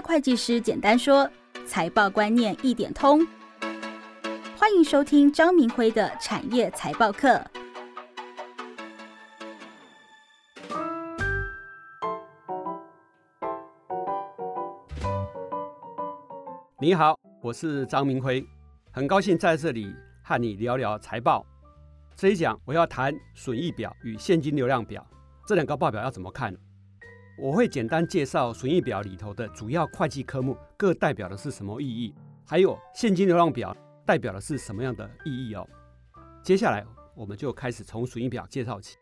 会计师简单说，财报观念一点通。欢迎收听张明辉的产业财报课。你好，我是张明辉，很高兴在这里和你聊聊财报。这一讲我要谈损益表与现金流量表这两个报表要怎么看。我会简单介绍损益表里头的主要会计科目各代表的是什么意义，还有现金流量表代表的是什么样的意义哦。接下来我们就开始从损益表介绍起。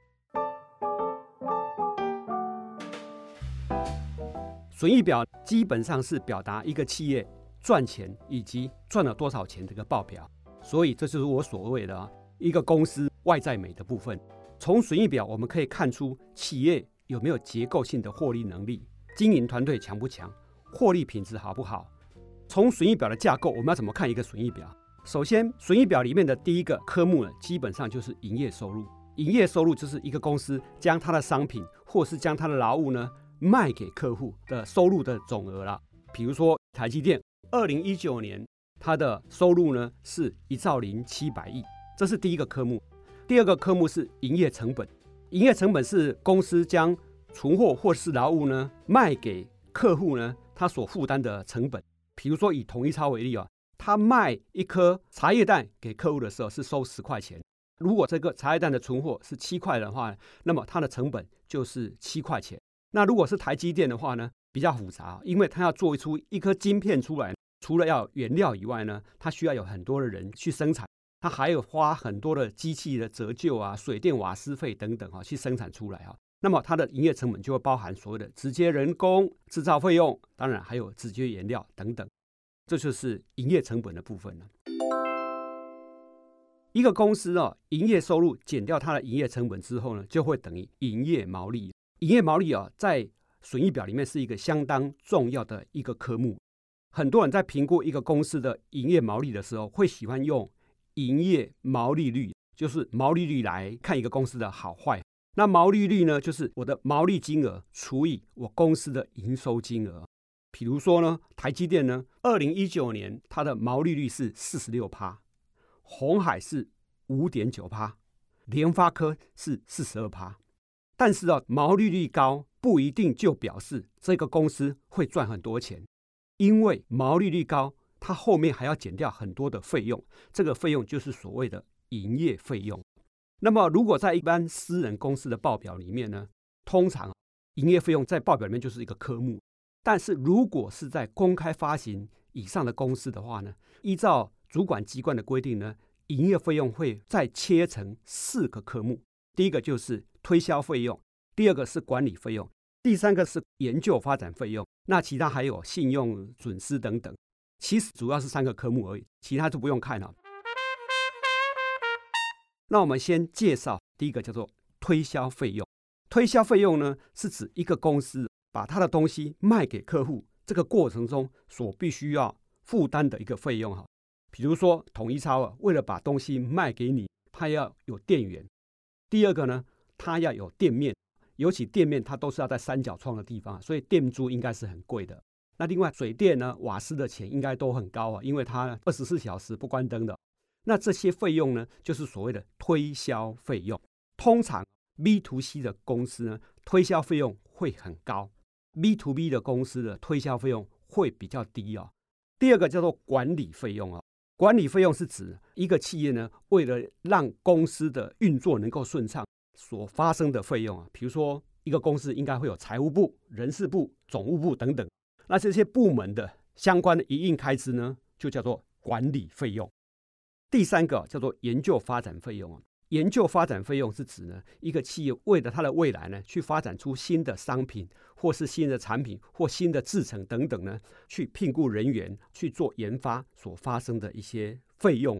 损益表基本上是表达一个企业赚钱以及赚了多少钱这个报表，所以这就是我所谓的一个公司外在美的部分。从损益表我们可以看出企业。有没有结构性的获利能力？经营团队强不强？获利品质好不好？从损益表的架构，我们要怎么看一个损益表？首先，损益表里面的第一个科目呢，基本上就是营业收入。营业收入就是一个公司将它的商品或是将它的劳务呢卖给客户的收入的总额了。比如说台积电，二零一九年它的收入呢是一兆零七百亿，这是第一个科目。第二个科目是营业成本。营业成本是公司将存货或是劳务呢卖给客户呢，他所负担的成本。比如说以统一超为例啊，他卖一颗茶叶蛋给客户的时候是收十块钱。如果这个茶叶蛋的存货是七块的话，那么它的成本就是七块钱。那如果是台积电的话呢，比较复杂，因为它要做出一颗晶片出来，除了要原料以外呢，它需要有很多的人去生产。它还有花很多的机器的折旧啊、水电瓦斯费等等啊，去生产出来哈。那么它的营业成本就会包含所谓的直接人工、制造费用，当然还有直接原料等等，这就是营业成本的部分了。一个公司哦，营业收入减掉它的营业成本之后呢，就会等于营业毛利。营业毛利啊，在损益表里面是一个相当重要的一个科目。很多人在评估一个公司的营业毛利的时候，会喜欢用。营业毛利率就是毛利率来看一个公司的好坏。那毛利率呢，就是我的毛利金额除以我公司的营收金额。比如说呢，台积电呢，二零一九年它的毛利率是四十六趴，红海是五点九趴，联发科是四十二趴。但是啊，毛利率高不一定就表示这个公司会赚很多钱，因为毛利率高。它后面还要减掉很多的费用，这个费用就是所谓的营业费用。那么，如果在一般私人公司的报表里面呢，通常营业费用在报表里面就是一个科目。但是如果是在公开发行以上的公司的话呢，依照主管机关的规定呢，营业费用会再切成四个科目。第一个就是推销费用，第二个是管理费用，第三个是研究发展费用，那其他还有信用损失等等。其实主要是三个科目而已，其他就不用看了。那我们先介绍第一个叫做推销费用。推销费用呢，是指一个公司把他的东西卖给客户这个过程中所必须要负担的一个费用哈。比如说统一超啊，为了把东西卖给你，他要有店员。第二个呢，他要有店面，尤其店面它都是要在三角窗的地方，所以店租应该是很贵的。那另外水电呢、瓦斯的钱应该都很高啊，因为它二十四小时不关灯的。那这些费用呢，就是所谓的推销费用。通常 B to C 的公司呢，推销费用会很高；B to B 的公司的推销费用会比较低哦。第二个叫做管理费用哦，管理费用是指一个企业呢，为了让公司的运作能够顺畅所发生的费用啊。比如说，一个公司应该会有财务部、人事部、总务部等等。那这些部门的相关的营运开支呢，就叫做管理费用。第三个叫做研究发展费用。研究发展费用是指呢，一个企业为了它的未来呢，去发展出新的商品，或是新的产品，或新的制成等等呢，去聘雇人员去做研发所发生的一些费用。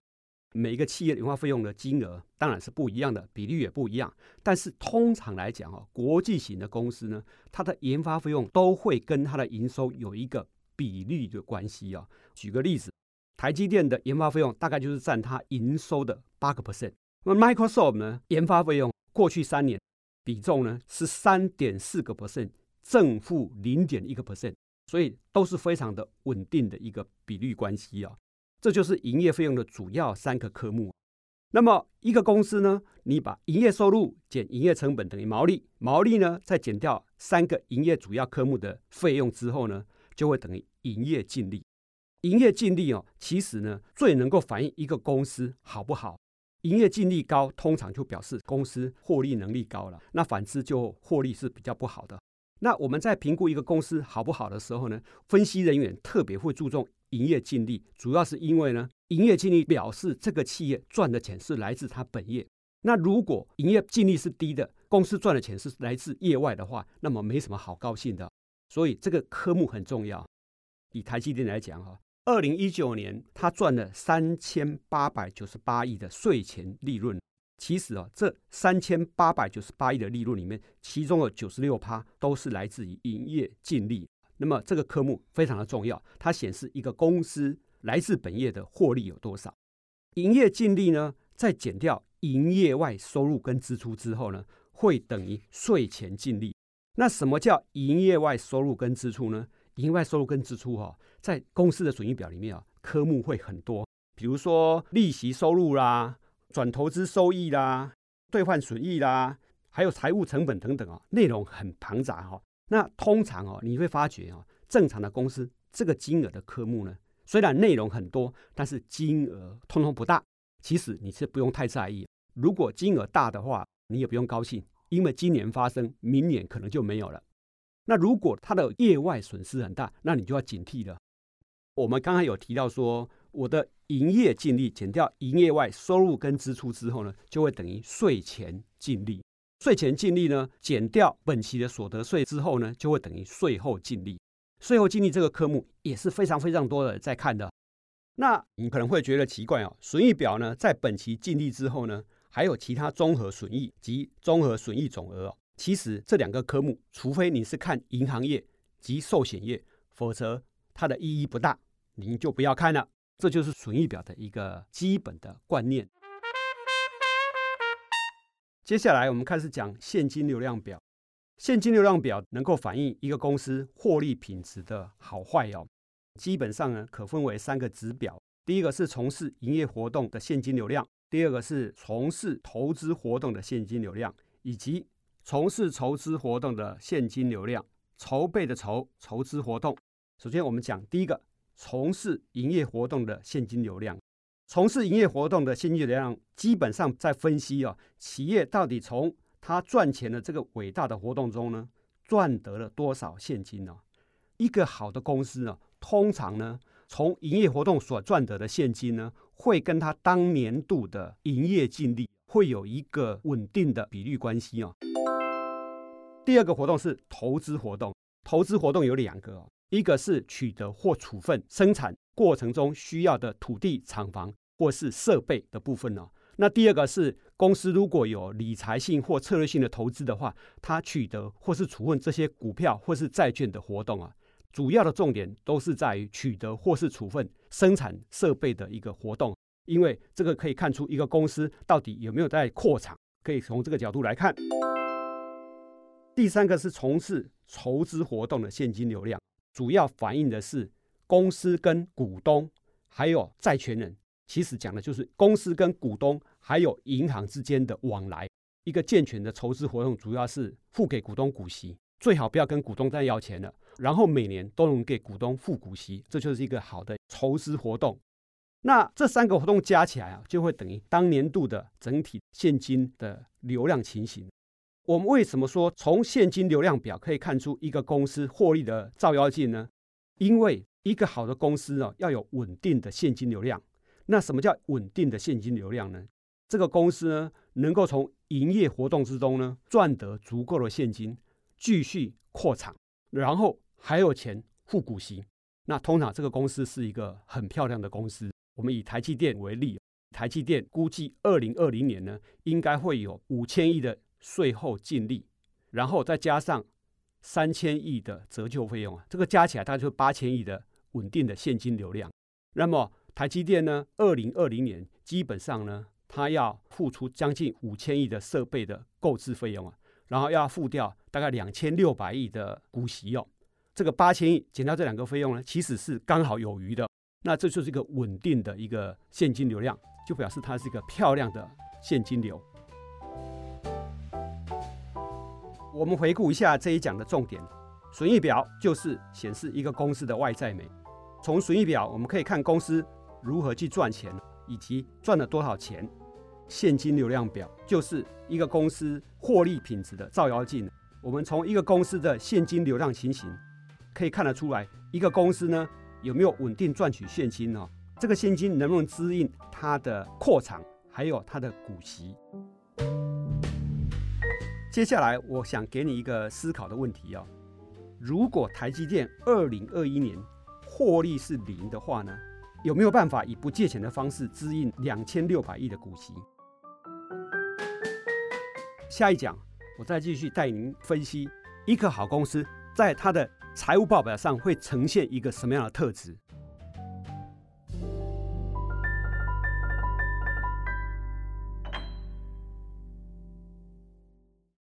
每一个企业的研发费用的金额当然是不一样的，比例也不一样。但是通常来讲哦，国际型的公司呢，它的研发费用都会跟它的营收有一个比例的关系啊。举个例子，台积电的研发费用大概就是占它营收的八个 percent。那 Microsoft 呢，研发费用过去三年比重呢是三点四个 percent，正负零点一个 percent。所以都是非常的稳定的一个比率关系啊。这就是营业费用的主要三个科目。那么一个公司呢，你把营业收入减营业成本等于毛利，毛利呢再减掉三个营业主要科目的费用之后呢，就会等于营业净利。营业净利哦，其实呢最能够反映一个公司好不好。营业净利高，通常就表示公司获利能力高了。那反之就获利是比较不好的。那我们在评估一个公司好不好的时候呢，分析人员特别会注重营业净利，主要是因为呢，营业净利表示这个企业赚的钱是来自它本业。那如果营业净利是低的，公司赚的钱是来自业外的话，那么没什么好高兴的。所以这个科目很重要。以台积电来讲哈。二零一九年，他赚了三千八百九十八亿的税前利润。其实啊，这三千八百九十八亿的利润里面，其中有九十六趴都是来自于营业净利。那么这个科目非常的重要，它显示一个公司来自本业的获利有多少。营业净利呢，在减掉营业外收入跟支出之后呢，会等于税前净利。那什么叫营业外收入跟支出呢？营外收入跟支出哈，在公司的损益表里面啊，科目会很多，比如说利息收入啦、转投资收益啦、兑换损益啦，还有财务成本等等啊，内容很庞杂哈。那通常哦，你会发觉哦，正常的公司这个金额的科目呢，虽然内容很多，但是金额通通不大。其实你是不用太在意，如果金额大的话，你也不用高兴，因为今年发生，明年可能就没有了。那如果它的业外损失很大，那你就要警惕了。我们刚才有提到说，我的营业净利减掉营业外收入跟支出之后呢，就会等于税前净利。税前净利呢，减掉本期的所得税之后呢，就会等于税后净利。税后净利这个科目也是非常非常多的在看的。那你可能会觉得奇怪哦，损益表呢，在本期净利之后呢，还有其他综合损益及综合损益总额哦。其实这两个科目，除非你是看银行业及寿险业，否则它的意义不大，您就不要看了。这就是损益表的一个基本的观念。接下来我们开始讲现金流量表。现金流量表能够反映一个公司获利品质的好坏哦。基本上呢，可分为三个指标：第一个是从事营业活动的现金流量；第二个是从事投资活动的现金流量，以及从事筹资活动的现金流量，筹备的筹，筹资活动。首先，我们讲第一个，从事营业活动的现金流量。从事营业活动的现金流量，基本上在分析啊，企业到底从他赚钱的这个伟大的活动中呢，赚得了多少现金呢？一个好的公司呢，通常呢，从营业活动所赚得的现金呢，会跟他当年度的营业净利会有一个稳定的比率关系啊。第二个活动是投资活动，投资活动有两个，一个是取得或处分生产过程中需要的土地、厂房或是设备的部分呢。那第二个是公司如果有理财性或策略性的投资的话，它取得或是处分这些股票或是债券的活动啊，主要的重点都是在于取得或是处分生产设备的一个活动，因为这个可以看出一个公司到底有没有在扩厂，可以从这个角度来看。第三个是从事筹资活动的现金流量，主要反映的是公司跟股东还有债权人，其实讲的就是公司跟股东还有银行之间的往来。一个健全的筹资活动，主要是付给股东股息，最好不要跟股东再要钱了，然后每年都能给股东付股息，这就是一个好的筹资活动。那这三个活动加起来啊，就会等于当年度的整体现金的流量情形。我们为什么说从现金流量表可以看出一个公司获利的照妖镜呢？因为一个好的公司哦，要有稳定的现金流量。那什么叫稳定的现金流量呢？这个公司呢，能够从营业活动之中呢赚得足够的现金，继续扩产，然后还有钱付股息。那通常这个公司是一个很漂亮的公司。我们以台积电为例，台积电估计二零二零年呢，应该会有五千亿的。税后净利，然后再加上三千亿的折旧费用啊，这个加起来大概就八千亿的稳定的现金流量。那么台积电呢，二零二零年基本上呢，它要付出将近五千亿的设备的购置费用啊，然后要付掉大概两千六百亿的股息用。这个八千亿减掉这两个费用呢，其实是刚好有余的。那这就是一个稳定的一个现金流量，就表示它是一个漂亮的现金流。我们回顾一下这一讲的重点，损益表就是显示一个公司的外在美。从损益表我们可以看公司如何去赚钱，以及赚了多少钱。现金流量表就是一个公司获利品质的照妖镜。我们从一个公司的现金流量情形可以看得出来，一个公司呢有没有稳定赚取现金呢？这个现金能不能支应它的扩产，还有它的股息？接下来我想给你一个思考的问题哦：如果台积电二零二一年获利是零的话呢，有没有办法以不借钱的方式支应两千六百亿的股息？下一讲，我再继续带您分析一个好公司在它的财务报表上会呈现一个什么样的特质。